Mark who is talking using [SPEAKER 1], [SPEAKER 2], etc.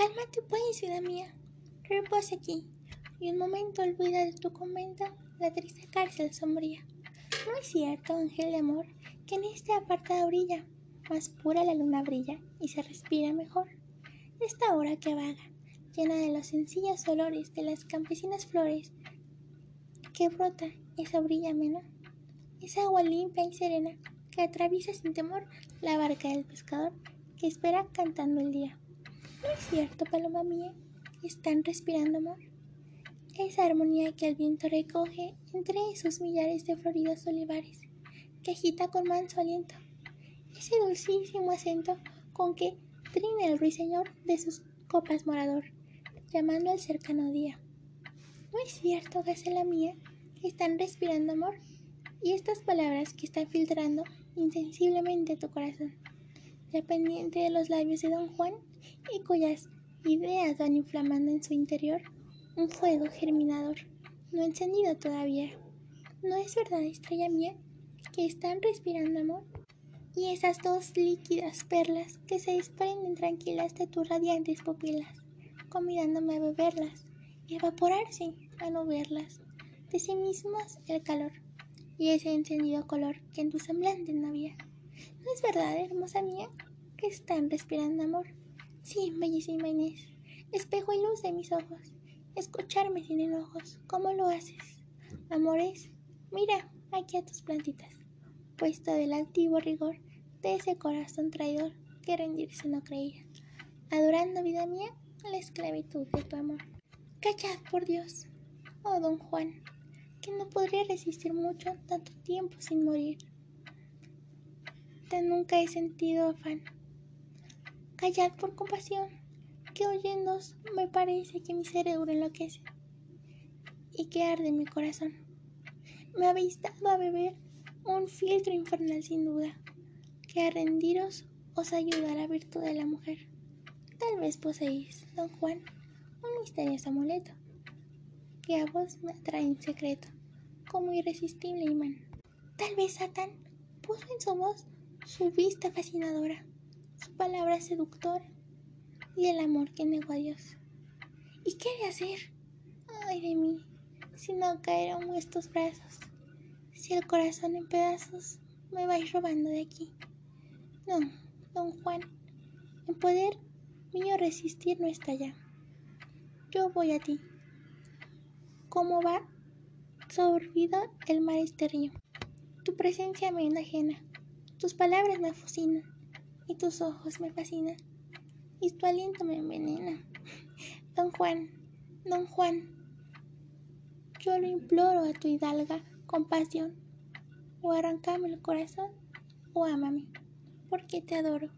[SPEAKER 1] Cálmate pues, vida mía. Reposa aquí, y un momento olvida de tu convento la triste cárcel sombría. No es cierto, ángel de amor, que en este apartado brilla, más pura la luna brilla y se respira mejor. Esta hora que vaga, llena de los sencillos olores de las campesinas flores, que brota esa brilla amena, esa agua limpia y serena que atraviesa sin temor la barca del pescador que espera cantando el día. ¿No es cierto, paloma mía? Están respirando amor. Esa armonía que el viento recoge entre esos millares de floridos olivares, que agita con manso aliento, ese dulcísimo acento con que trina el ruiseñor de sus copas morador, llamando al cercano día. ¿No es cierto, gacela mía, están respirando amor? Y estas palabras que están filtrando insensiblemente tu corazón, dependiente de los labios de don Juan y cuyas ideas van inflamando en su interior un fuego germinador, no encendido todavía. ¿No es verdad, estrella mía, que están respirando amor? Y esas dos líquidas perlas que se desprenden tranquilas de tus radiantes pupilas, convidándome a beberlas y evaporarse a no verlas, de sí mismas el calor y ese encendido color que en tu semblante no había. ¿No es verdad, hermosa mía, que están respirando amor? Sí, bellísima Inés, espejo y luz de mis ojos, escucharme sin enojos, ¿cómo lo haces? Amores, mira aquí a tus plantitas, puesto del altivo rigor de ese corazón traidor que rendirse no creía, adorando, vida mía, la esclavitud de tu amor. Callad, por Dios, oh don Juan, que no podría resistir mucho tanto tiempo sin morir. Tan nunca he sentido afán. Callad por compasión, que oyéndos me parece que mi cerebro enloquece y que arde mi corazón. Me habéis dado a beber un filtro infernal sin duda, que a rendiros os ayuda la virtud de la mujer. Tal vez poseéis, don Juan, un misterioso amuleto, que a vos me atrae en secreto, como irresistible imán. Tal vez Satán puso en su voz su vista fascinadora, su palabra seductora y el amor que negó a Dios. ¿Y qué de hacer? Ay de mí, si no caer en vuestros brazos, si el corazón en pedazos me vais robando de aquí. No, don Juan, en poder mío resistir no está ya. Yo voy a ti. ¿Cómo va sorbido el mar este río? Tu presencia me enajena, tus palabras me fascinan y tus ojos me fascinan y tu aliento me envenena. Don Juan, don Juan, yo lo imploro a tu hidalga compasión, o arrancame el corazón, o ámame, porque te adoro.